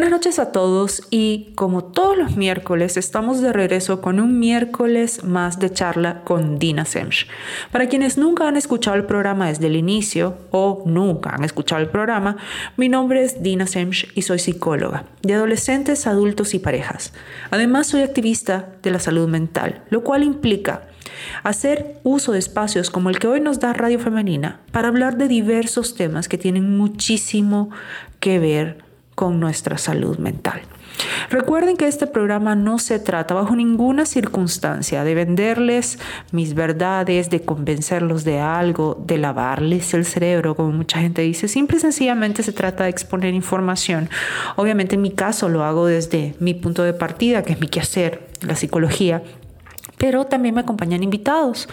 Buenas noches a todos y como todos los miércoles estamos de regreso con un miércoles más de charla con Dina Semch. Para quienes nunca han escuchado el programa desde el inicio o nunca han escuchado el programa, mi nombre es Dina Semch y soy psicóloga de adolescentes, adultos y parejas. Además soy activista de la salud mental, lo cual implica hacer uso de espacios como el que hoy nos da Radio Femenina para hablar de diversos temas que tienen muchísimo que ver con nuestra salud mental. Recuerden que este programa no se trata bajo ninguna circunstancia de venderles mis verdades, de convencerlos de algo, de lavarles el cerebro, como mucha gente dice. Simple y sencillamente se trata de exponer información. Obviamente en mi caso lo hago desde mi punto de partida, que es mi quehacer, la psicología, pero también me acompañan invitados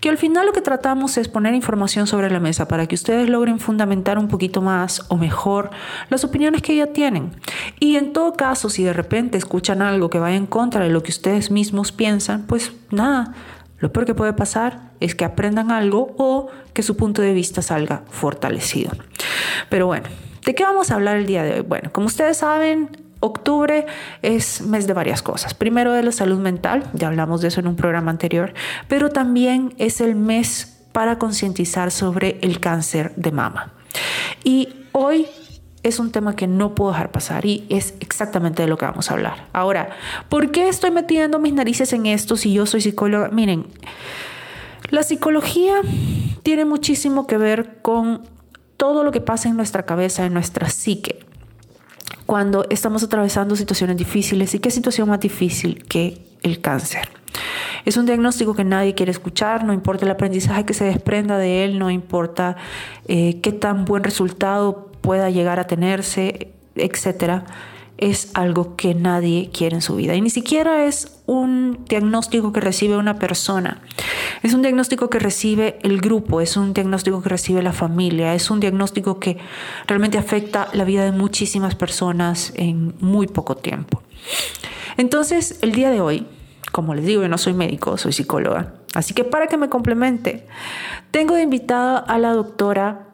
que al final lo que tratamos es poner información sobre la mesa para que ustedes logren fundamentar un poquito más o mejor las opiniones que ya tienen. Y en todo caso, si de repente escuchan algo que vaya en contra de lo que ustedes mismos piensan, pues nada, lo peor que puede pasar es que aprendan algo o que su punto de vista salga fortalecido. Pero bueno, ¿de qué vamos a hablar el día de hoy? Bueno, como ustedes saben, Octubre es mes de varias cosas. Primero de la salud mental, ya hablamos de eso en un programa anterior, pero también es el mes para concientizar sobre el cáncer de mama. Y hoy es un tema que no puedo dejar pasar y es exactamente de lo que vamos a hablar. Ahora, ¿por qué estoy metiendo mis narices en esto si yo soy psicóloga? Miren, la psicología tiene muchísimo que ver con todo lo que pasa en nuestra cabeza, en nuestra psique cuando estamos atravesando situaciones difíciles. ¿Y qué situación más difícil que el cáncer? Es un diagnóstico que nadie quiere escuchar, no importa el aprendizaje que se desprenda de él, no importa eh, qué tan buen resultado pueda llegar a tenerse, etcétera es algo que nadie quiere en su vida. Y ni siquiera es un diagnóstico que recibe una persona. Es un diagnóstico que recibe el grupo, es un diagnóstico que recibe la familia, es un diagnóstico que realmente afecta la vida de muchísimas personas en muy poco tiempo. Entonces, el día de hoy, como les digo, yo no soy médico, soy psicóloga. Así que para que me complemente, tengo de invitada a la doctora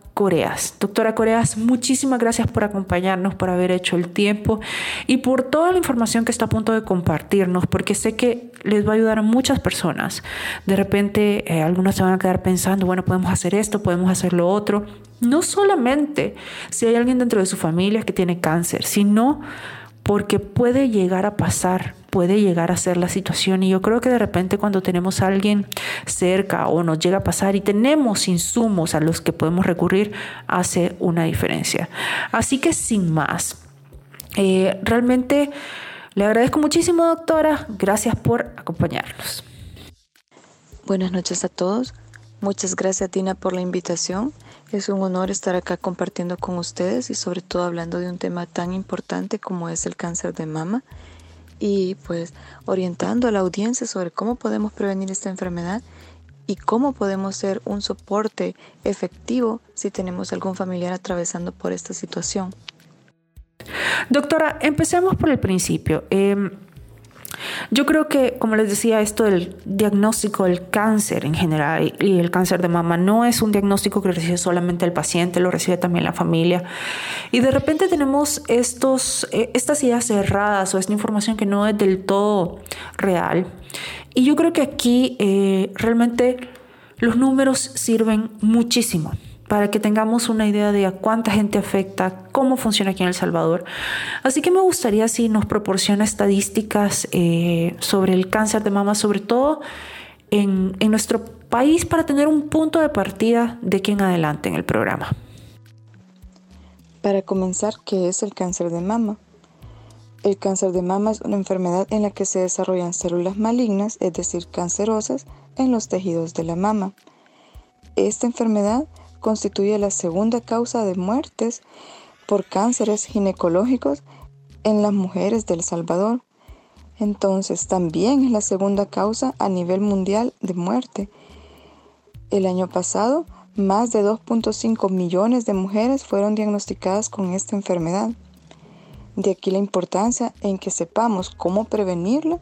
Doctora Coreas, muchísimas gracias por acompañarnos, por haber hecho el tiempo y por toda la información que está a punto de compartirnos, porque sé que les va a ayudar a muchas personas. De repente, eh, se van a quedar pensando, bueno, podemos hacer esto, podemos hacer lo otro. No solamente si hay alguien dentro de su familia que tiene cáncer, sino porque puede llegar a pasar, puede llegar a ser la situación. Y yo creo que de repente cuando tenemos a alguien cerca o nos llega a pasar y tenemos insumos a los que podemos recurrir, hace una diferencia. Así que sin más, eh, realmente le agradezco muchísimo, doctora. Gracias por acompañarnos. Buenas noches a todos. Muchas gracias, Tina, por la invitación. Es un honor estar acá compartiendo con ustedes y sobre todo hablando de un tema tan importante como es el cáncer de mama y pues orientando a la audiencia sobre cómo podemos prevenir esta enfermedad y cómo podemos ser un soporte efectivo si tenemos algún familiar atravesando por esta situación. Doctora, empecemos por el principio. Em, yo creo que, como les decía, esto del diagnóstico del cáncer en general y el cáncer de mama no es un diagnóstico que recibe solamente el paciente, lo recibe también la familia. Y de repente tenemos estos, eh, estas ideas cerradas o esta información que no es del todo real. Y yo creo que aquí eh, realmente los números sirven muchísimo para que tengamos una idea de a cuánta gente afecta, cómo funciona aquí en El Salvador. Así que me gustaría si nos proporciona estadísticas eh, sobre el cáncer de mama, sobre todo en, en nuestro país, para tener un punto de partida de aquí en adelante en el programa. Para comenzar, ¿qué es el cáncer de mama? El cáncer de mama es una enfermedad en la que se desarrollan células malignas, es decir, cancerosas, en los tejidos de la mama. Esta enfermedad constituye la segunda causa de muertes por cánceres ginecológicos en las mujeres del Salvador. Entonces también es la segunda causa a nivel mundial de muerte. El año pasado, más de 2.5 millones de mujeres fueron diagnosticadas con esta enfermedad. De aquí la importancia en que sepamos cómo prevenirlo,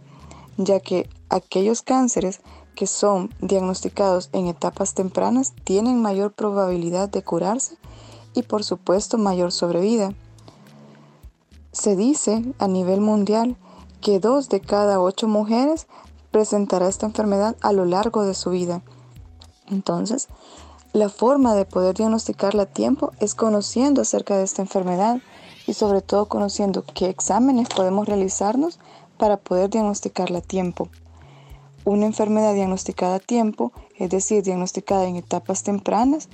ya que aquellos cánceres que son diagnosticados en etapas tempranas tienen mayor probabilidad de curarse y por supuesto mayor sobrevida. Se dice a nivel mundial que dos de cada ocho mujeres presentará esta enfermedad a lo largo de su vida. Entonces, la forma de poder diagnosticarla a tiempo es conociendo acerca de esta enfermedad y sobre todo conociendo qué exámenes podemos realizarnos para poder diagnosticarla a tiempo. Una enfermedad diagnosticada a tiempo, es decir, diagnosticada en etapas tempranas,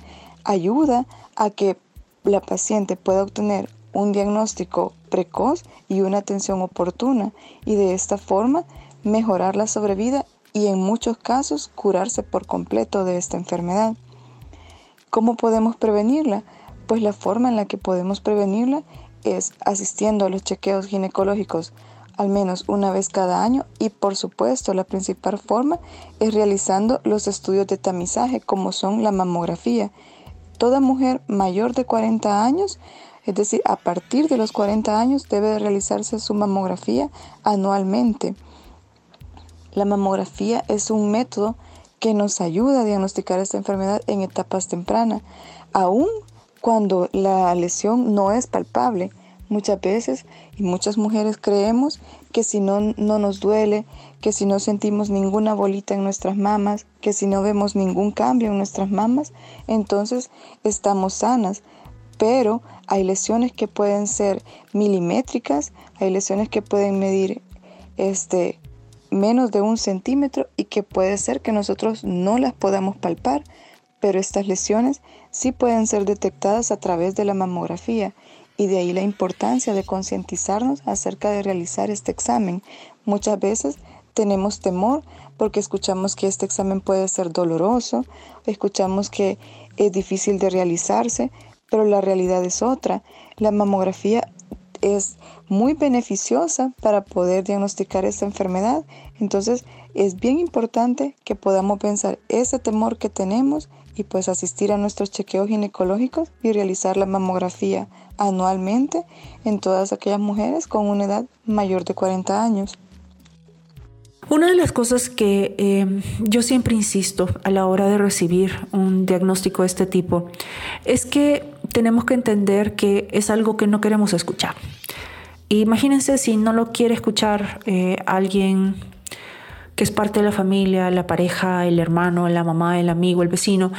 ayuda a que la paciente pueda obtener un diagnóstico precoz y una atención oportuna y de esta forma mejorar la sobrevida y en muchos casos curarse por completo de esta enfermedad. ¿Cómo podemos prevenirla? Pues la forma en la que podemos prevenirla es asistiendo a los chequeos ginecológicos al menos una vez cada año y por supuesto la principal forma es realizando los estudios de tamizaje como son la mamografía. Toda mujer mayor de 40 años es decir, a partir de los 40 años debe realizarse su mamografía anualmente. La mamografía es un método que nos ayuda a diagnosticar esta enfermedad en etapas tempranas, aun cuando la lesión no es palpable. Muchas veces y muchas mujeres creemos que si no, no nos duele, que si no sentimos ninguna bolita en nuestras mamas, que si no vemos ningún cambio en nuestras mamas, entonces estamos sanas. Pero hay lesiones que pueden ser milimétricas, hay lesiones que pueden medir este, menos de un centímetro y que puede ser que nosotros no las podamos palpar, pero estas lesiones sí pueden ser detectadas a través de la mamografía y de ahí la importancia de concientizarnos acerca de realizar este examen. Muchas veces tenemos temor porque escuchamos que este examen puede ser doloroso, escuchamos que es difícil de realizarse, pero la realidad es otra. La mamografía es muy beneficiosa para poder diagnosticar esta enfermedad. Entonces es bien importante que podamos pensar ese temor que tenemos y pues asistir a nuestros chequeos ginecológicos y realizar la mamografía anualmente en todas aquellas mujeres con una edad mayor de 40 años. Una de las cosas que eh, yo siempre insisto a la hora de recibir un diagnóstico de este tipo es que tenemos que entender que es algo que no queremos escuchar. Imagínense si no lo quiere escuchar eh, alguien que es parte de la familia, la pareja, el hermano, la mamá, el amigo, el vecino.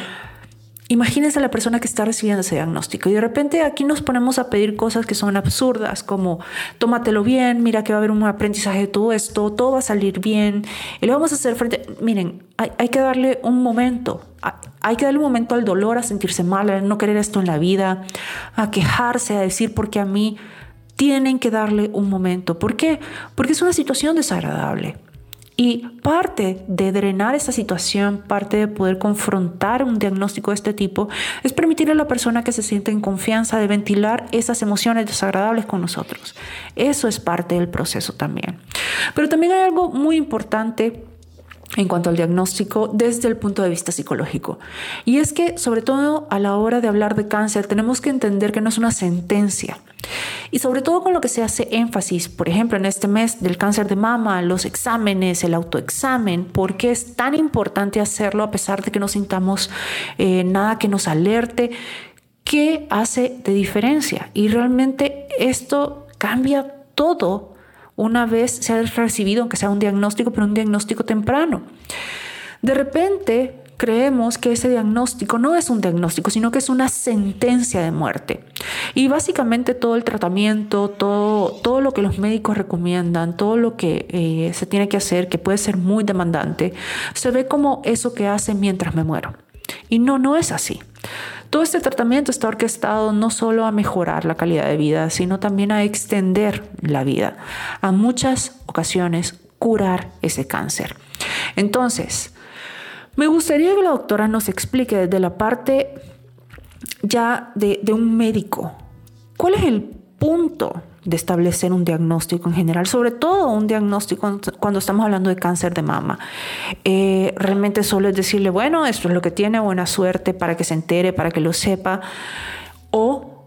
Imagínense a la persona que está recibiendo ese diagnóstico y de repente aquí nos ponemos a pedir cosas que son absurdas como tómatelo bien, mira que va a haber un aprendizaje de todo esto, todo va a salir bien y lo vamos a hacer frente. Miren, hay, hay que darle un momento, hay que darle un momento al dolor, a sentirse mal, a no querer esto en la vida, a quejarse, a decir porque a mí tienen que darle un momento. ¿Por qué? Porque es una situación desagradable. Y parte de drenar esa situación, parte de poder confrontar un diagnóstico de este tipo, es permitirle a la persona que se siente en confianza de ventilar esas emociones desagradables con nosotros. Eso es parte del proceso también. Pero también hay algo muy importante en cuanto al diagnóstico desde el punto de vista psicológico. Y es que, sobre todo a la hora de hablar de cáncer, tenemos que entender que no es una sentencia. Y sobre todo con lo que se hace énfasis, por ejemplo, en este mes del cáncer de mama, los exámenes, el autoexamen, ¿por qué es tan importante hacerlo a pesar de que no sintamos eh, nada que nos alerte? ¿Qué hace de diferencia? Y realmente esto cambia todo una vez se ha recibido, aunque sea un diagnóstico, pero un diagnóstico temprano. De repente creemos que ese diagnóstico no es un diagnóstico, sino que es una sentencia de muerte. Y básicamente todo el tratamiento, todo, todo lo que los médicos recomiendan, todo lo que eh, se tiene que hacer, que puede ser muy demandante, se ve como eso que hace mientras me muero. Y no, no es así. Todo este tratamiento está orquestado no solo a mejorar la calidad de vida, sino también a extender la vida, a muchas ocasiones curar ese cáncer. Entonces, me gustaría que la doctora nos explique desde la parte ya de, de un médico, ¿cuál es el punto de establecer un diagnóstico en general, sobre todo un diagnóstico cuando estamos hablando de cáncer de mama. Eh, realmente solo es decirle, bueno, esto es lo que tiene, buena suerte para que se entere, para que lo sepa, o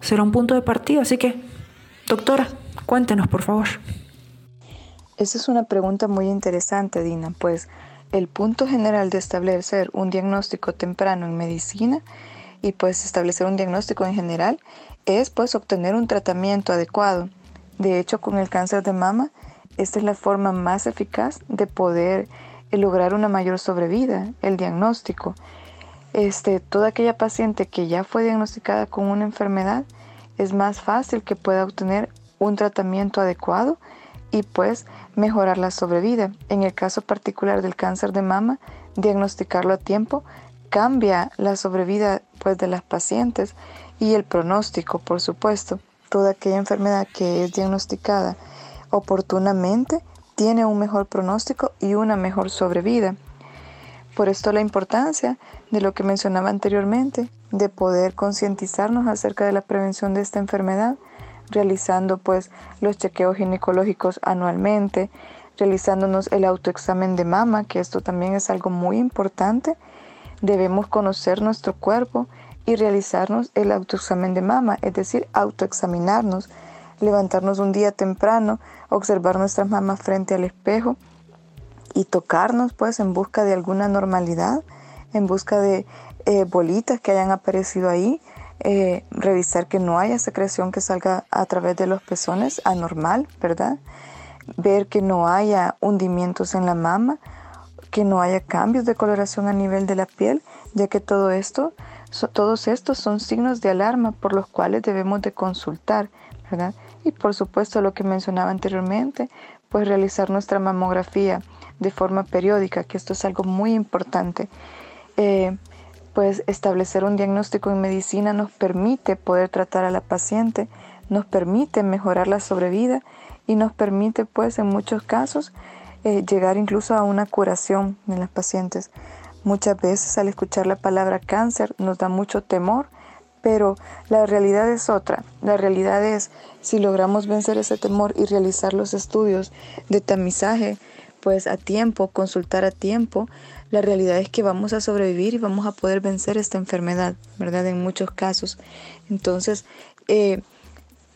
será un punto de partida. Así que Doctora, cuéntenos, por favor. Esa es una pregunta muy interesante, Dina, pues el punto general de establecer un diagnóstico temprano en medicina y pues establecer un diagnóstico en general es pues obtener un tratamiento adecuado. De hecho, con el cáncer de mama, esta es la forma más eficaz de poder eh, lograr una mayor sobrevida, el diagnóstico. Este, toda aquella paciente que ya fue diagnosticada con una enfermedad, es más fácil que pueda obtener un tratamiento adecuado y pues mejorar la sobrevida. En el caso particular del cáncer de mama, diagnosticarlo a tiempo cambia la sobrevida pues de las pacientes y el pronóstico, por supuesto. Toda aquella enfermedad que es diagnosticada oportunamente tiene un mejor pronóstico y una mejor sobrevida. Por esto la importancia de lo que mencionaba anteriormente, de poder concientizarnos acerca de la prevención de esta enfermedad, realizando pues los chequeos ginecológicos anualmente, realizándonos el autoexamen de mama, que esto también es algo muy importante. Debemos conocer nuestro cuerpo y realizarnos el autoexamen de mama, es decir, autoexaminarnos, levantarnos un día temprano, observar nuestras mamas frente al espejo y tocarnos pues en busca de alguna normalidad, en busca de eh, bolitas que hayan aparecido ahí, eh, revisar que no haya secreción que salga a través de los pezones anormal, ¿verdad? Ver que no haya hundimientos en la mama, que no haya cambios de coloración a nivel de la piel, ya que todo esto, todos estos son signos de alarma por los cuales debemos de consultar, ¿verdad? Y por supuesto lo que mencionaba anteriormente, pues realizar nuestra mamografía de forma periódica, que esto es algo muy importante. Eh, pues establecer un diagnóstico en medicina nos permite poder tratar a la paciente, nos permite mejorar la sobrevida y nos permite pues en muchos casos eh, llegar incluso a una curación en las pacientes. Muchas veces al escuchar la palabra cáncer nos da mucho temor, pero la realidad es otra. La realidad es si logramos vencer ese temor y realizar los estudios de tamizaje, pues a tiempo, consultar a tiempo, la realidad es que vamos a sobrevivir y vamos a poder vencer esta enfermedad, ¿verdad? En muchos casos. Entonces, eh,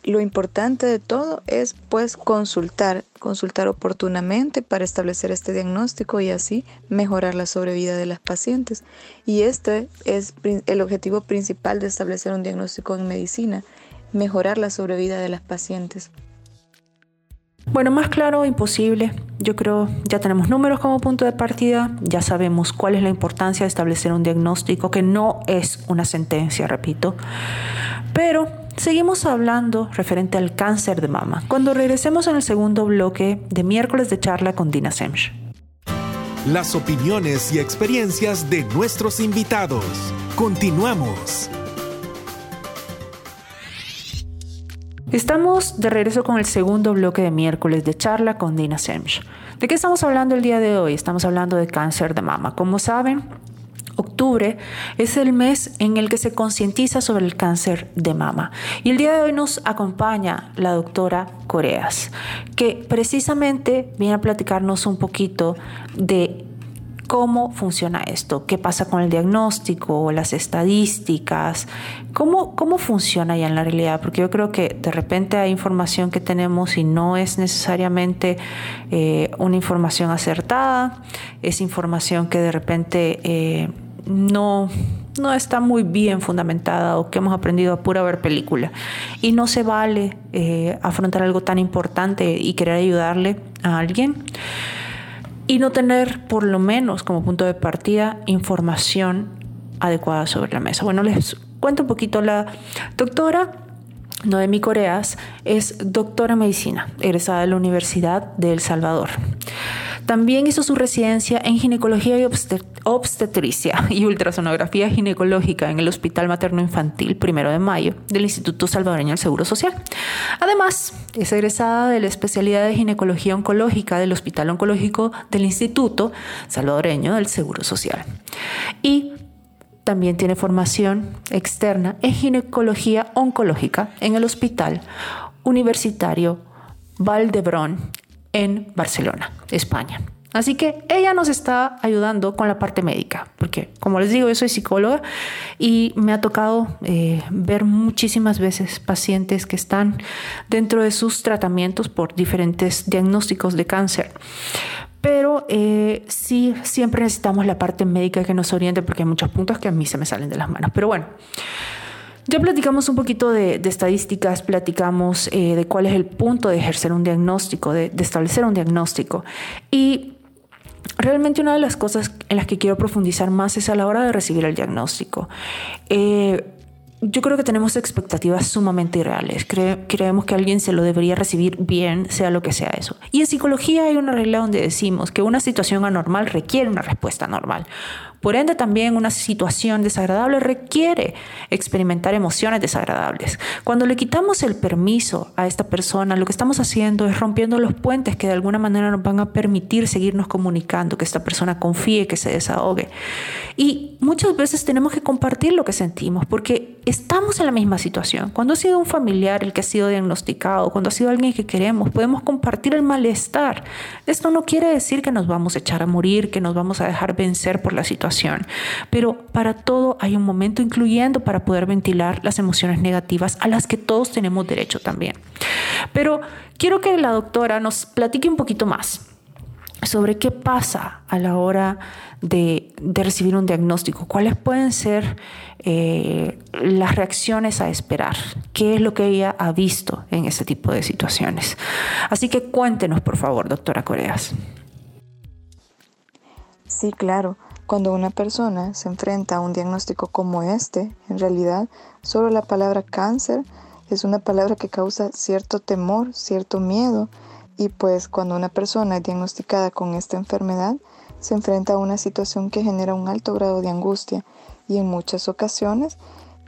lo importante de todo es pues consultar, consultar oportunamente para establecer este diagnóstico y así mejorar la sobrevida de las pacientes. Y este es el objetivo principal de establecer un diagnóstico en medicina, mejorar la sobrevida de las pacientes. Bueno, más claro, imposible. Yo creo ya tenemos números como punto de partida, ya sabemos cuál es la importancia de establecer un diagnóstico que no es una sentencia, repito. Pero seguimos hablando referente al cáncer de mama cuando regresemos en el segundo bloque de miércoles de charla con Dina Semch. Las opiniones y experiencias de nuestros invitados. Continuamos. Estamos de regreso con el segundo bloque de miércoles de charla con Dina Semch. ¿De qué estamos hablando el día de hoy? Estamos hablando de cáncer de mama. Como saben, octubre es el mes en el que se concientiza sobre el cáncer de mama. Y el día de hoy nos acompaña la doctora Coreas, que precisamente viene a platicarnos un poquito de cómo funciona esto, qué pasa con el diagnóstico, las estadísticas, cómo, cómo funciona ya en la realidad, porque yo creo que de repente hay información que tenemos y no es necesariamente eh, una información acertada, es información que de repente eh, no no está muy bien fundamentada o que hemos aprendido a pura ver película. Y no se vale eh, afrontar algo tan importante y querer ayudarle a alguien y no tener por lo menos como punto de partida información adecuada sobre la mesa. Bueno, les cuento un poquito. La doctora Noemi Coreas es doctora en medicina, egresada de la Universidad de El Salvador. También hizo su residencia en ginecología y obstetricia y ultrasonografía ginecológica en el Hospital Materno Infantil Primero de Mayo del Instituto Salvadoreño del Seguro Social. Además, es egresada de la especialidad de ginecología oncológica del Hospital Oncológico del Instituto Salvadoreño del Seguro Social. Y también tiene formación externa en ginecología oncológica en el Hospital Universitario Valdebrón en Barcelona, España. Así que ella nos está ayudando con la parte médica, porque como les digo, yo soy psicóloga y me ha tocado eh, ver muchísimas veces pacientes que están dentro de sus tratamientos por diferentes diagnósticos de cáncer. Pero eh, sí, siempre necesitamos la parte médica que nos oriente porque hay muchos puntos que a mí se me salen de las manos. Pero bueno. Ya platicamos un poquito de, estadísticas, platicamos eh, de cuál es el punto de ejercer un diagnóstico, de, establecer un diagnóstico. Y Realmente una de las cosas en las que quiero profundizar más es a la hora de recibir el diagnóstico. Eh, yo creo que tenemos expectativas sumamente irreales. creemos que alguien se lo debería recibir bien, sea lo que sea eso. Y en psicología hay una regla donde decimos que una situación anormal requiere una respuesta normal. Por ende, también una situación desagradable requiere experimentar emociones desagradables. Cuando le quitamos el permiso a esta persona, lo que estamos haciendo es rompiendo los puentes que de alguna manera nos van a permitir seguirnos comunicando, que esta persona confíe, que se desahogue. Y muchas veces tenemos que compartir lo que sentimos porque estamos en la misma situación. Cuando ha sido un familiar el que ha sido diagnosticado, cuando ha sido alguien que queremos, podemos compartir el malestar. Esto no quiere decir que nos vamos a echar a morir, que nos vamos a dejar vencer por la situación pero para todo hay un momento incluyendo para poder ventilar las emociones negativas a las que todos tenemos derecho también. Pero quiero que la doctora nos platique un poquito más sobre qué pasa a la hora de, recibir un diagnóstico, cuáles pueden ser eh, las reacciones a esperar, qué es lo que ella ha visto en este tipo de situaciones. Así que cuéntenos, por favor, doctora Coreas. Sí, claro. Cuando una persona se enfrenta a un diagnóstico como este, en realidad solo la palabra cáncer es una palabra que causa cierto temor, cierto miedo, y pues cuando una persona es diagnosticada con esta enfermedad, se enfrenta a una situación que genera un alto grado de angustia y en muchas ocasiones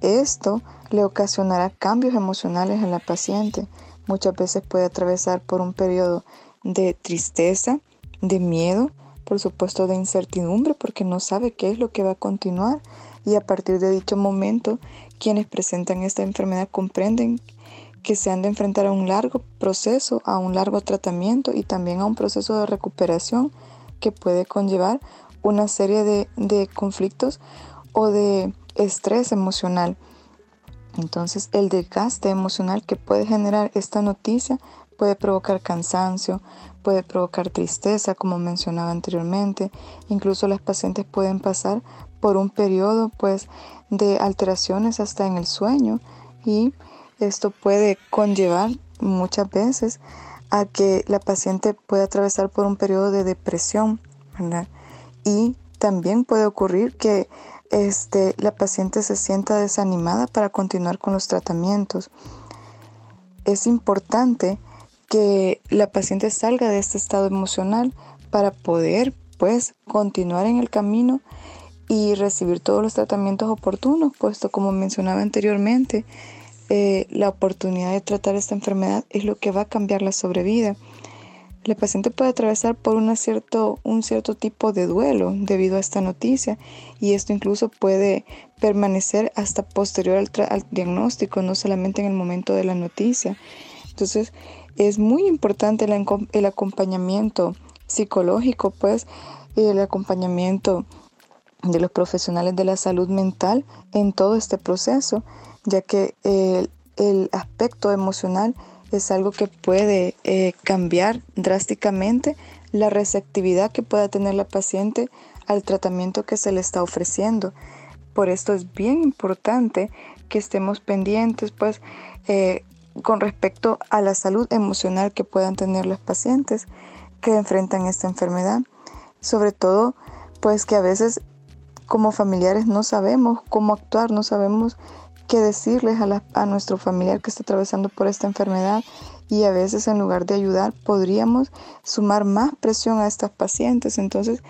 esto le ocasionará cambios emocionales en la paciente. Muchas veces puede atravesar por un periodo de tristeza, de miedo, por supuesto de incertidumbre porque no sabe qué es lo que va a continuar y a partir de dicho momento quienes presentan esta enfermedad comprenden que se han de enfrentar a un largo proceso, a un largo tratamiento y también a un proceso de recuperación que puede conllevar una serie de, de conflictos o de estrés emocional. Entonces el desgaste emocional que puede generar esta noticia puede provocar cansancio, puede provocar tristeza, como mencionaba anteriormente. Incluso las pacientes pueden pasar por un periodo pues de alteraciones hasta en el sueño y esto puede conllevar muchas veces a que la paciente pueda atravesar por un periodo de depresión, Y también puede ocurrir que este, la paciente se sienta desanimada para continuar con los tratamientos. Es importante que la paciente salga de este estado emocional para poder pues continuar en el camino y recibir todos los tratamientos oportunos, puesto como mencionaba anteriormente, eh, la oportunidad de tratar esta enfermedad es lo que va a cambiar la sobrevida. La paciente puede atravesar por una cierto, un cierto tipo de duelo debido a esta noticia y esto incluso puede permanecer hasta posterior al, al diagnóstico, no solamente en el momento de la noticia. Entonces, es muy importante el, acompañamiento psicológico, pues, y el acompañamiento de los profesionales de la salud mental en todo este proceso, ya que el, aspecto emocional es algo que puede eh, cambiar drásticamente la receptividad que pueda tener la paciente al tratamiento que se le está ofreciendo. Por esto es bien importante que estemos pendientes, pues, eh, con respecto a la salud emocional que puedan tener los pacientes que enfrentan esta enfermedad. Sobre todo, pues que a veces como familiares no sabemos cómo actuar, no sabemos qué decirles a, nuestro familiar que está atravesando por esta enfermedad y a veces en lugar de ayudar podríamos sumar más presión a estas pacientes. Entonces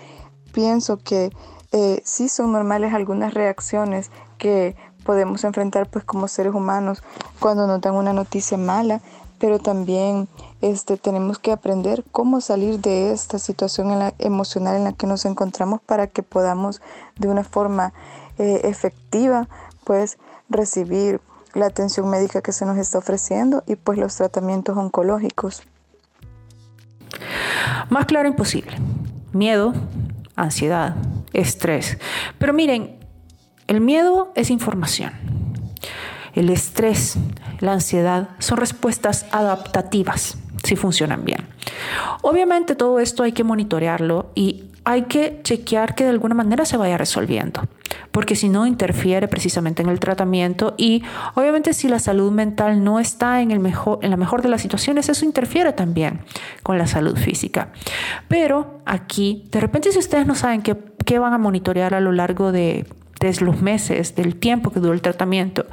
pienso que eh, sí son normales algunas reacciones que podemos enfrentar pues como seres humanos cuando nos dan una noticia mala, pero también este, tenemos que aprender cómo salir de esta situación emocional en la que nos encontramos para que podamos de una forma eh, efectiva pues recibir la atención médica que se nos está ofreciendo y pues los tratamientos oncológicos. Más claro imposible. miedo, ansiedad, estrés. Pero miren, el miedo es información. El estrés, la ansiedad son respuestas adaptativas si funcionan bien. Obviamente todo esto hay que monitorearlo y hay que chequear que de alguna manera se vaya resolviendo, porque si no interfiere precisamente en el tratamiento y obviamente si la salud mental no está en, el mejor, en la mejor de las situaciones, eso interfiere también con la salud física. Pero aquí, de repente si ustedes no saben qué, qué van a monitorear a lo largo de desde los meses, del tiempo que duró el tratamiento,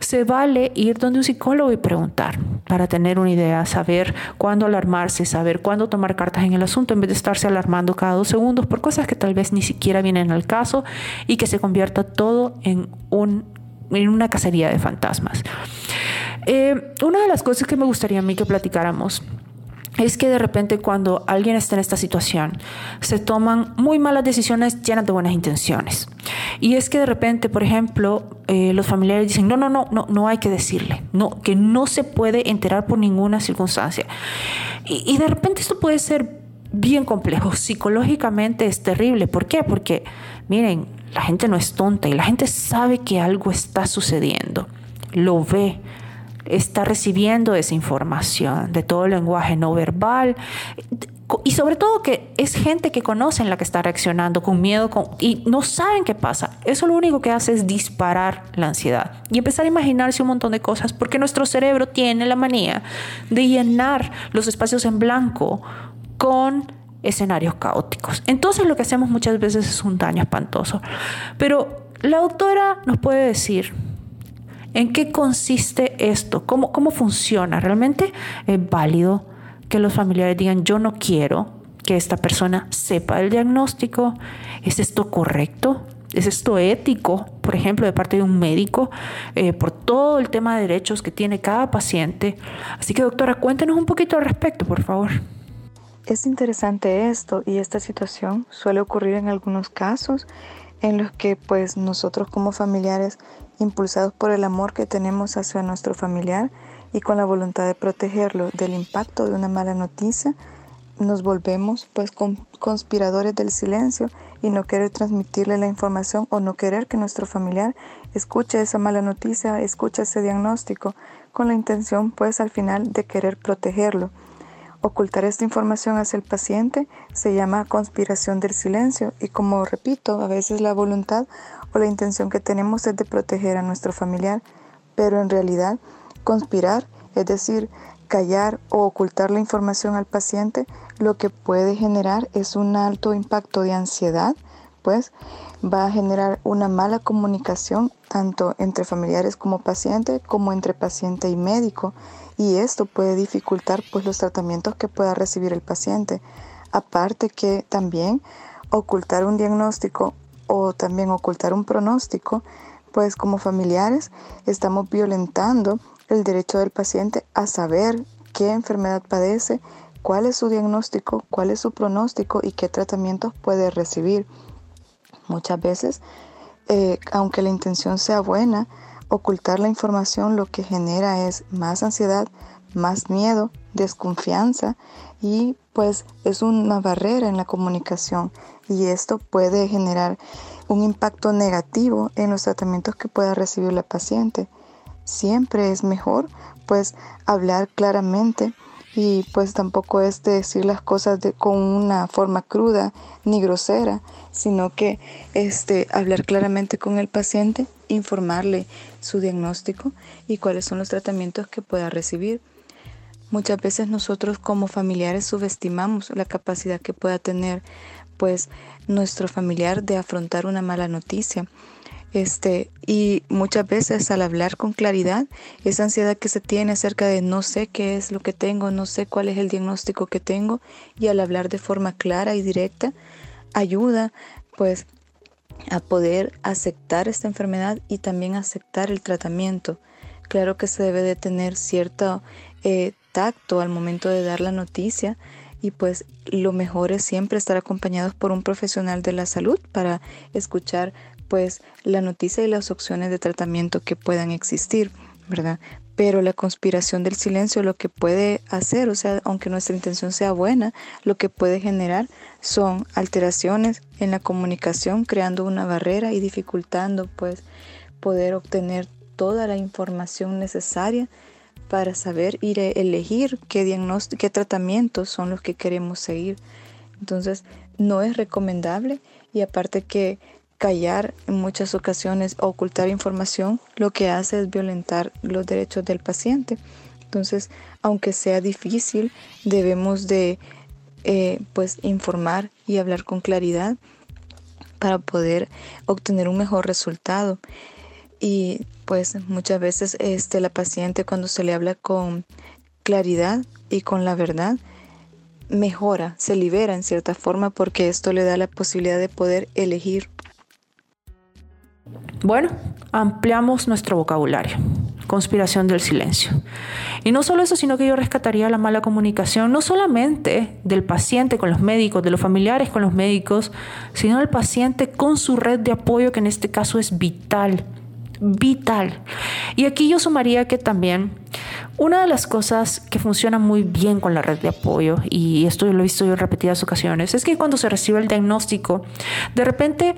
se vale ir donde un psicólogo y preguntar para tener una idea, saber cuándo alarmarse, saber cuándo tomar cartas en el asunto en vez de estarse alarmando cada dos segundos por cosas que tal vez ni siquiera vienen al caso y que se convierta todo en, un, en una cacería de fantasmas. Eh, una de las cosas que me gustaría a mí que platicáramos es que de repente cuando alguien está en esta situación se toman muy malas decisiones llenas de buenas intenciones. Y es que de repente, por ejemplo, eh, los familiares dicen, no, no, no, no, no hay que decirle, no, que no se puede enterar por ninguna circunstancia. Y, y de repente esto puede ser bien complejo, psicológicamente es terrible. ¿Por qué? Porque, miren, la gente no es tonta y la gente sabe que algo está sucediendo, lo ve, está recibiendo esa información de todo el lenguaje no verbal y sobre todo que es gente que conocen la que está reaccionando con miedo y no saben qué pasa. Eso lo único que hace es disparar la ansiedad y empezar a imaginarse un montón de cosas porque nuestro cerebro tiene la manía de llenar los espacios en blanco con escenarios caóticos. Entonces lo que hacemos muchas veces es un daño espantoso. Pero la doctora nos puede decir, ¿En qué consiste esto? ¿Cómo, cómo funciona? ¿Realmente es válido que los familiares digan yo no quiero que esta persona sepa el diagnóstico? ¿Es esto correcto? ¿Es esto ético, por ejemplo, de parte de un médico, eh, por todo el tema de derechos que tiene cada paciente? Así que, doctora, cuéntenos un poquito al respecto, por favor. Es interesante esto y esta situación suele ocurrir en algunos casos en los que pues nosotros como familiares impulsados por el amor que tenemos hacia nuestro familiar y con la voluntad de protegerlo del impacto de una mala noticia, nos volvemos pues conspiradores del silencio y no querer transmitirle la información o no querer que nuestro familiar escuche esa mala noticia, escuche ese diagnóstico, con la intención pues al final de querer protegerlo. Ocultar esta información hacia el paciente se llama conspiración del silencio. Y como repito, a veces la voluntad o la intención que tenemos es de proteger a nuestro familiar, pero en realidad conspirar, es decir, callar o ocultar la información al paciente, lo que puede generar es un alto impacto de ansiedad, pues va a generar una mala comunicación tanto entre familiares como paciente, como entre paciente y médico, y esto puede dificultar pues los tratamientos que pueda recibir el paciente. Aparte que también ocultar un diagnóstico o también ocultar un pronóstico, pues como familiares estamos violentando el derecho del paciente a saber qué enfermedad padece, cuál es su diagnóstico, cuál es su pronóstico y qué tratamientos puede recibir. Muchas veces, eh, aunque la intención sea buena, ocultar la información lo que genera es más ansiedad, más miedo, desconfianza y pues es una barrera en la comunicación y esto puede generar un impacto negativo en los tratamientos que pueda recibir la paciente. Siempre es mejor pues hablar claramente y pues tampoco es decir las cosas de, con una forma cruda ni grosera, sino que este, hablar claramente con el paciente, informarle su diagnóstico y cuáles son los tratamientos que pueda recibir. Muchas veces nosotros como familiares subestimamos la capacidad que pueda tener pues nuestro familiar de afrontar una mala noticia. Este, y muchas veces al hablar con claridad, esa ansiedad que se tiene acerca de no sé qué es lo que tengo, no sé cuál es el diagnóstico que tengo, y al hablar de forma clara y directa, ayuda pues a poder aceptar esta enfermedad y también aceptar el tratamiento. Claro que se debe de tener cierto eh, tacto al momento de dar la noticia y pues lo mejor es siempre estar acompañados por un profesional de la salud para escuchar pues la noticia y las opciones de tratamiento que puedan existir, ¿verdad? Pero la conspiración del silencio lo que puede hacer, o sea, aunque nuestra intención sea buena, lo que puede generar son alteraciones en la comunicación, creando una barrera y dificultando pues poder obtener toda la información necesaria para saber ir a elegir qué diagnóstico, qué tratamientos son los que queremos seguir. Entonces, no es recomendable y aparte que callar en muchas ocasiones o ocultar información lo que hace es violentar los derechos del paciente. Entonces, aunque sea difícil, debemos de eh, pues informar y hablar con claridad para poder obtener un mejor resultado. Y pues muchas veces este, la paciente cuando se le habla con claridad y con la verdad, mejora, se libera en cierta forma porque esto le da la posibilidad de poder elegir bueno, ampliamos nuestro vocabulario. Conspiración del silencio. Y no solo eso, sino que yo rescataría la mala comunicación, no solamente del paciente con los médicos, de los familiares con los médicos, sino del paciente con su red de apoyo, que en este caso es vital. Vital. Y aquí yo sumaría que también una de las cosas que funciona muy bien con la red de apoyo, y esto lo he visto yo en repetidas ocasiones, es que cuando se recibe el diagnóstico, de repente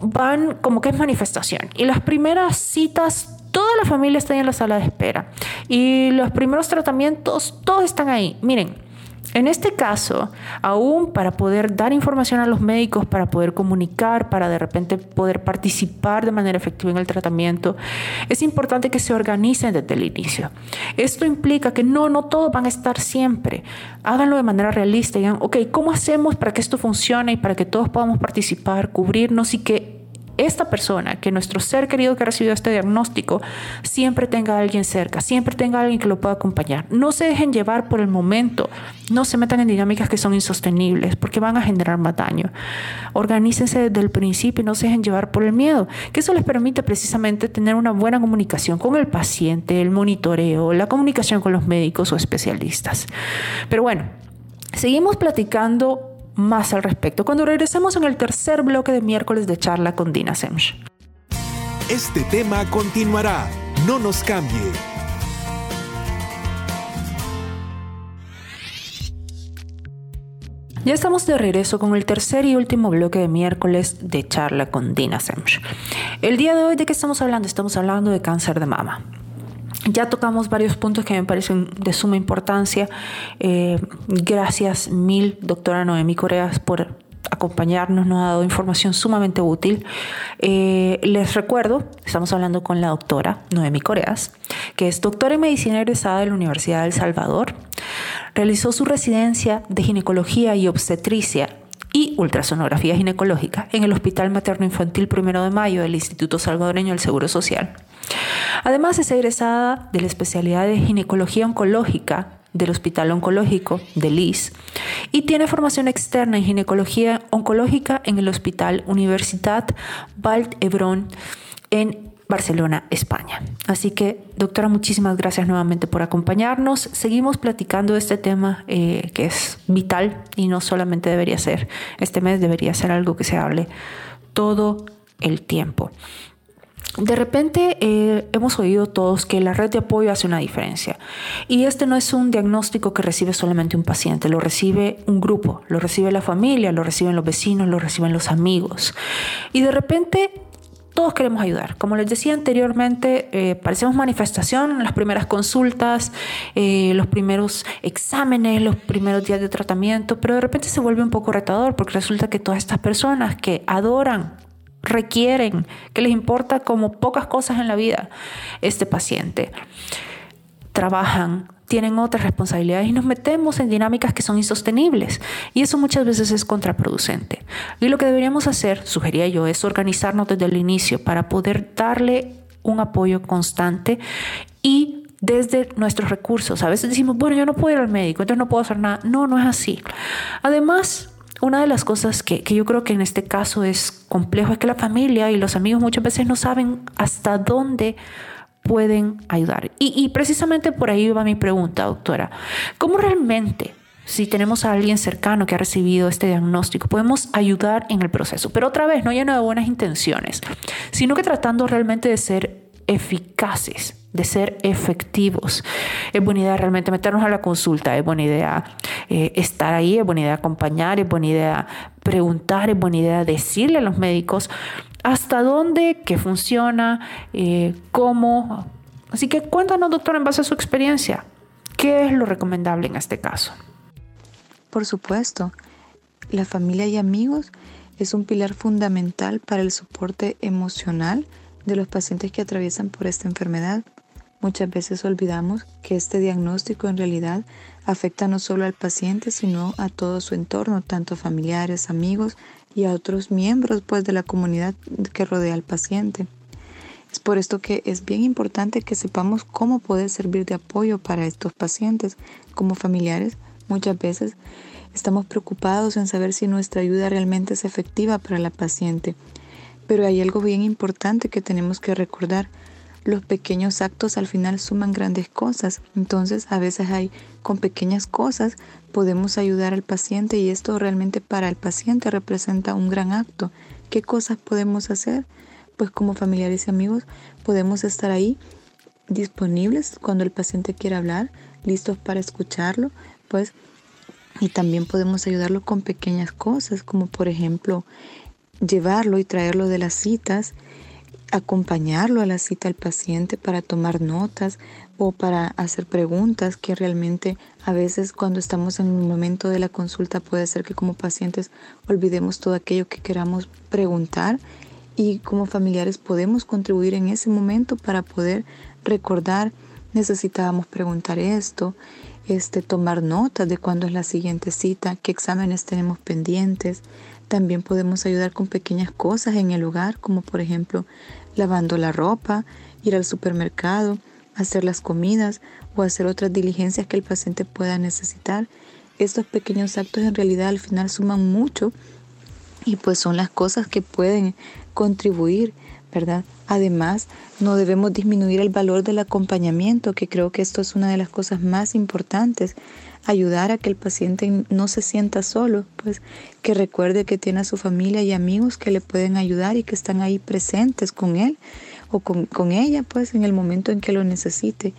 van como que es manifestación. Y las primeras citas, toda la familia está en la sala de espera. Y los primeros tratamientos, todos están ahí. Miren, en este caso, aún para poder dar información a los médicos, para poder comunicar, para de repente poder participar de manera efectiva en el tratamiento, es importante que se organicen desde el inicio. Esto implica que no, no todos van a estar siempre. Háganlo de manera realista. Digan, ok, ¿cómo hacemos para que esto funcione y para que todos podamos participar, cubrirnos y que esta persona, que nuestro ser querido que ha recibido este diagnóstico, siempre tenga a alguien cerca, siempre tenga a alguien que lo pueda acompañar. No se dejen llevar por el momento, no se metan en dinámicas que son insostenibles porque van a generar más daño. Organícense desde el principio y no se dejen llevar por el miedo, que eso les permite precisamente tener una buena comunicación con el paciente, el monitoreo, la comunicación con los médicos o especialistas. Pero bueno, seguimos platicando más al respecto cuando regresemos en el tercer bloque de miércoles de charla con Dina Semch. Este tema continuará. No nos cambie. Ya estamos de regreso con el tercer y último bloque de miércoles de charla con Dina Semch. El día de hoy, ¿de qué estamos hablando? Estamos hablando de cáncer de mama. Ya tocamos varios puntos que me parecen de suma importancia. Eh, gracias mil, doctora Noemi Coreas, por acompañarnos, nos ha dado información sumamente útil. Eh, les recuerdo, estamos hablando con la doctora Noemi Coreas, que es doctora en medicina egresada de la Universidad de El Salvador. Realizó su residencia de ginecología y obstetricia y ultrasonografía ginecológica en el Hospital Materno Infantil Primero de Mayo del Instituto Salvadoreño del Seguro Social. Además es egresada de la especialidad de ginecología oncológica del Hospital Oncológico de LIS y tiene formación externa en ginecología oncológica en el Hospital Universitat Vall d'Hebron en Barcelona, España. Así que, doctora, muchísimas gracias nuevamente por acompañarnos. Seguimos platicando de este tema eh, que es vital y no solamente debería ser este mes, debería ser algo que se hable todo el tiempo. De repente eh, hemos oído todos que la red de apoyo hace una diferencia y este no es un diagnóstico que recibe solamente un paciente, lo recibe un grupo, lo recibe la familia, lo reciben los vecinos, lo reciben los amigos y de repente todos queremos ayudar. Como les decía anteriormente, eh, parecemos manifestación, las primeras consultas, eh, los primeros exámenes, los primeros días de tratamiento, pero de repente se vuelve un poco retador porque resulta que todas estas personas que adoran requieren, que les importa como pocas cosas en la vida este paciente. Trabajan, tienen otras responsabilidades y nos metemos en dinámicas que son insostenibles y eso muchas veces es contraproducente. Y lo que deberíamos hacer, sugería yo, es organizarnos desde el inicio para poder darle un apoyo constante y desde nuestros recursos. A veces decimos, bueno, yo no puedo ir al médico, entonces no puedo hacer nada. No, no es así. Además, una de las cosas que, yo creo que en este caso es complejo es que la familia y los amigos muchas veces no saben hasta dónde pueden ayudar. Y, y precisamente por ahí va mi pregunta, doctora. ¿Cómo realmente si tenemos a alguien cercano que ha recibido este diagnóstico, podemos ayudar en el proceso. Pero otra vez, no lleno de buenas intenciones, sino que tratando realmente de ser eficaces de ser efectivos. Es buena idea realmente meternos a la consulta, es buena idea eh, estar ahí, es buena idea acompañar, es buena idea preguntar, es buena idea decirle a los médicos hasta dónde, qué funciona, eh, cómo. Así que cuéntanos, doctor, en base a su experiencia, ¿qué es lo recomendable en este caso? Por supuesto, la familia y amigos es un pilar fundamental para el soporte emocional de los pacientes que atraviesan por esta enfermedad. Muchas veces olvidamos que este diagnóstico en realidad afecta no solo al paciente, sino a todo su entorno, tanto familiares, amigos y a otros miembros pues, de la comunidad que rodea al paciente. Es por esto que es bien importante que sepamos cómo poder servir de apoyo para estos pacientes. Como familiares, muchas veces estamos preocupados en saber si nuestra ayuda realmente es efectiva para la paciente. Pero hay algo bien importante que tenemos que recordar los pequeños actos al final suman grandes cosas. Entonces, a veces hay con pequeñas cosas podemos ayudar al paciente y esto realmente para el paciente representa un gran acto. ¿Qué cosas podemos hacer? Pues como familiares y amigos podemos estar ahí disponibles cuando el paciente quiera hablar, listos para escucharlo, pues y también podemos ayudarlo con pequeñas cosas, como por ejemplo llevarlo y traerlo de las citas, acompañarlo a la cita al paciente para tomar notas o para hacer preguntas que realmente a veces cuando estamos en un momento de la consulta puede ser que como pacientes olvidemos todo aquello que queramos preguntar y como familiares podemos contribuir en ese momento para poder recordar necesitábamos preguntar esto, este tomar notas de cuándo es la siguiente cita, qué exámenes tenemos pendientes. También podemos ayudar con pequeñas cosas en el hogar, como por ejemplo lavando la ropa, ir al supermercado, hacer las comidas o hacer otras diligencias que el paciente pueda necesitar. Estos pequeños actos en realidad al final suman mucho y pues son las cosas que pueden contribuir, ¿verdad? Además, no debemos disminuir el valor del acompañamiento, que creo que esto es una de las cosas más importantes ayudar a que el paciente no se sienta solo, pues que recuerde que tiene a su familia y amigos que le pueden ayudar y que están ahí presentes con él o con, ella, pues en el momento en que lo necesite.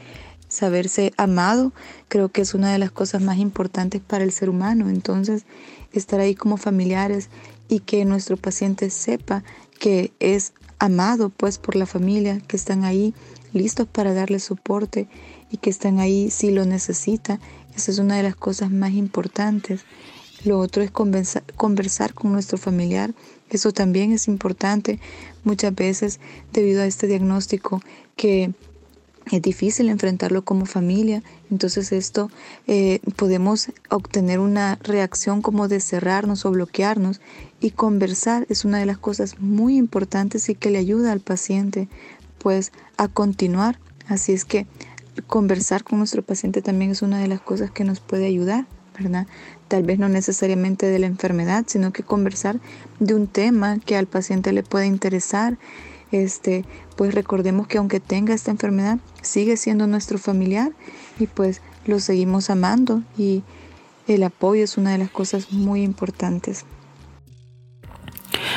Saberse amado creo que es una de las cosas más importantes para el ser humano. Entonces, estar ahí como familiares y que nuestro paciente sepa que es amado pues por la familia, que están ahí listos para darle soporte y que están ahí si lo necesita es una de las cosas más importantes. Lo otro es conversar, con nuestro familiar. Eso también es importante muchas veces debido a este diagnóstico que es difícil enfrentarlo como familia. Entonces esto eh, podemos obtener una reacción como de cerrarnos o bloquearnos y conversar es una de las cosas muy importantes y que le ayuda al paciente pues a continuar. Así es que conversar con nuestro paciente también es una de las cosas que nos puede ayudar, ¿verdad? Tal vez no necesariamente de la enfermedad, sino que conversar de un tema que al paciente le pueda interesar. Este, pues recordemos que aunque tenga esta enfermedad, sigue siendo nuestro familiar y pues lo seguimos amando y el apoyo es una de las cosas muy importantes.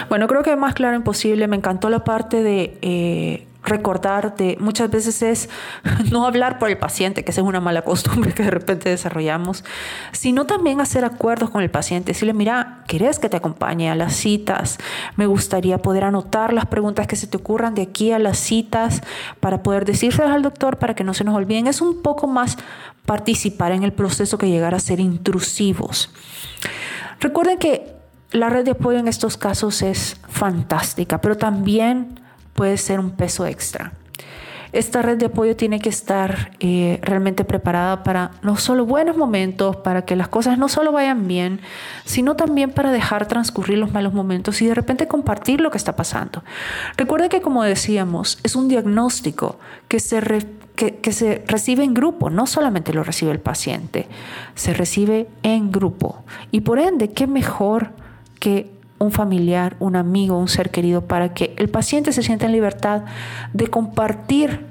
Bueno, creo que más claro imposible. Me encantó la parte de eh, recordar de muchas veces es no hablar por el paciente, que esa es una mala costumbre que de repente desarrollamos, sino también hacer acuerdos con el paciente, decirle, mira, ¿querés que te acompañe a las citas? Me gustaría poder anotar las preguntas que se te ocurran de aquí a las citas para poder decirles al doctor para que no se nos olviden. Es un poco más participar en el proceso que llegar a ser intrusivos. Recuerden que la red de apoyo en estos casos es fantástica, pero también puede ser un peso extra. Esta red de apoyo tiene que estar eh, realmente preparada para no solo buenos momentos, para que las cosas no solo vayan bien, sino también para dejar transcurrir los malos momentos y de repente compartir lo que está pasando. Recuerde que como decíamos, es un diagnóstico que se, que se recibe en grupo, no solamente lo recibe el paciente, se recibe en grupo. Y por ende, ¿qué mejor que un familiar, un amigo, un ser querido, para que el paciente se sienta en libertad de compartir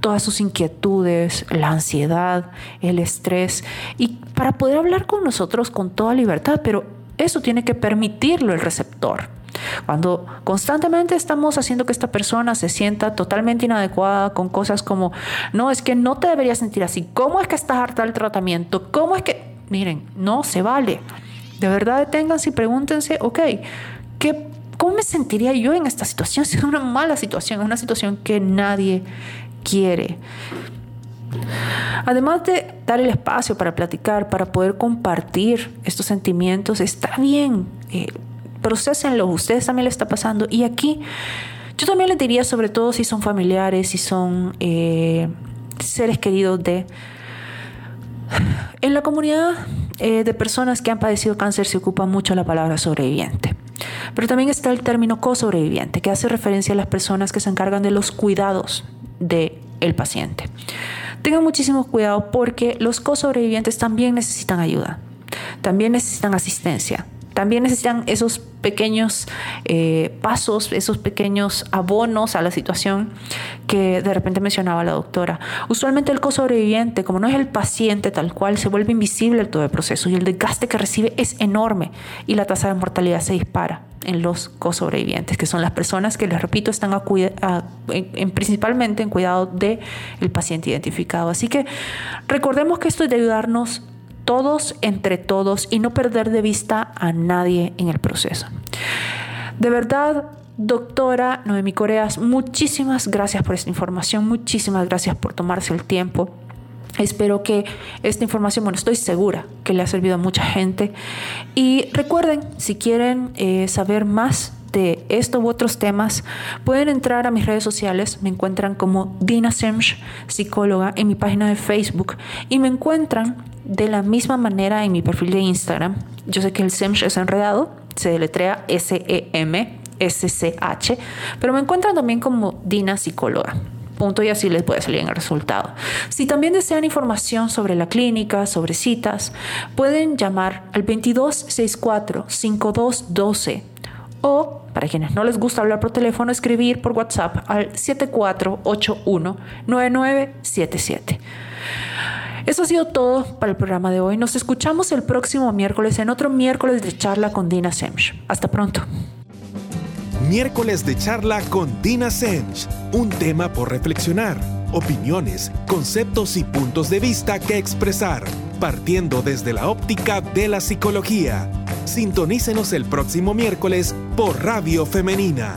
todas sus inquietudes, la ansiedad, el estrés, y para poder hablar con nosotros con toda libertad, pero eso tiene que permitirlo el receptor. Cuando constantemente estamos haciendo que esta persona se sienta totalmente inadecuada con cosas como, no, es que no te deberías sentir así, ¿cómo es que estás harta del tratamiento? ¿Cómo es que, miren, no se vale. De verdad deténganse y pregúntense, ok, ¿qué, ¿cómo me sentiría yo en esta situación? Si es una mala situación, es una situación que nadie quiere. Además de dar el espacio para platicar, para poder compartir estos sentimientos, está bien, eh, procesenlos, ustedes también le está pasando. Y aquí yo también les diría, sobre todo si son familiares, si son eh, seres queridos de... En la comunidad eh, de personas que han padecido cáncer se ocupa mucho la palabra sobreviviente. Pero también está el término co-sobreviviente, que hace referencia a las personas que se encargan de los cuidados del el paciente. Tengan muchísimo cuidado porque los co-sobrevivientes también necesitan ayuda, también necesitan asistencia, también necesitan esos pequeños eh, pasos, esos pequeños abonos a la situación que de repente mencionaba la doctora. Usualmente el co-sobreviviente, como no es el paciente tal cual, se vuelve invisible todo el proceso y el desgaste que recibe es enorme y la tasa de mortalidad se dispara en los co-sobrevivientes, que son las personas que, les repito, están principalmente en cuidado del el paciente identificado. Así que recordemos que esto es de ayudarnos todos entre todos y no perder de vista a nadie en el proceso. De verdad, doctora Noemi Coreas, muchísimas gracias por esta información, muchísimas gracias por tomarse el tiempo. Espero que esta información, bueno, estoy segura que le ha servido a mucha gente. Y recuerden, si quieren eh, saber más de esto u otros temas, pueden entrar a mis redes sociales. Me encuentran como Dina Semch, psicóloga, en mi página de Facebook y me encuentran de la misma manera en mi perfil de Instagram. Yo sé que el Semch es enredado, se deletrea S-E-M, S-C-H, pero me encuentran también como Dina Psicóloga punto y así les puede salir en el resultado. Si también desean información sobre la clínica, sobre citas, pueden llamar al 2264 5212 o para quienes no les gusta hablar por teléfono, escribir por WhatsApp al 7481-9977. Eso ha sido todo para el programa de hoy. Nos escuchamos el próximo miércoles en otro miércoles de charla con Dina Semch. Hasta pronto. Miércoles de charla con Dina Semch. Un tema por reflexionar, opiniones, conceptos y puntos de vista que expresar, partiendo desde la óptica de la psicología. Sintonícenos el próximo miércoles por Radio Femenina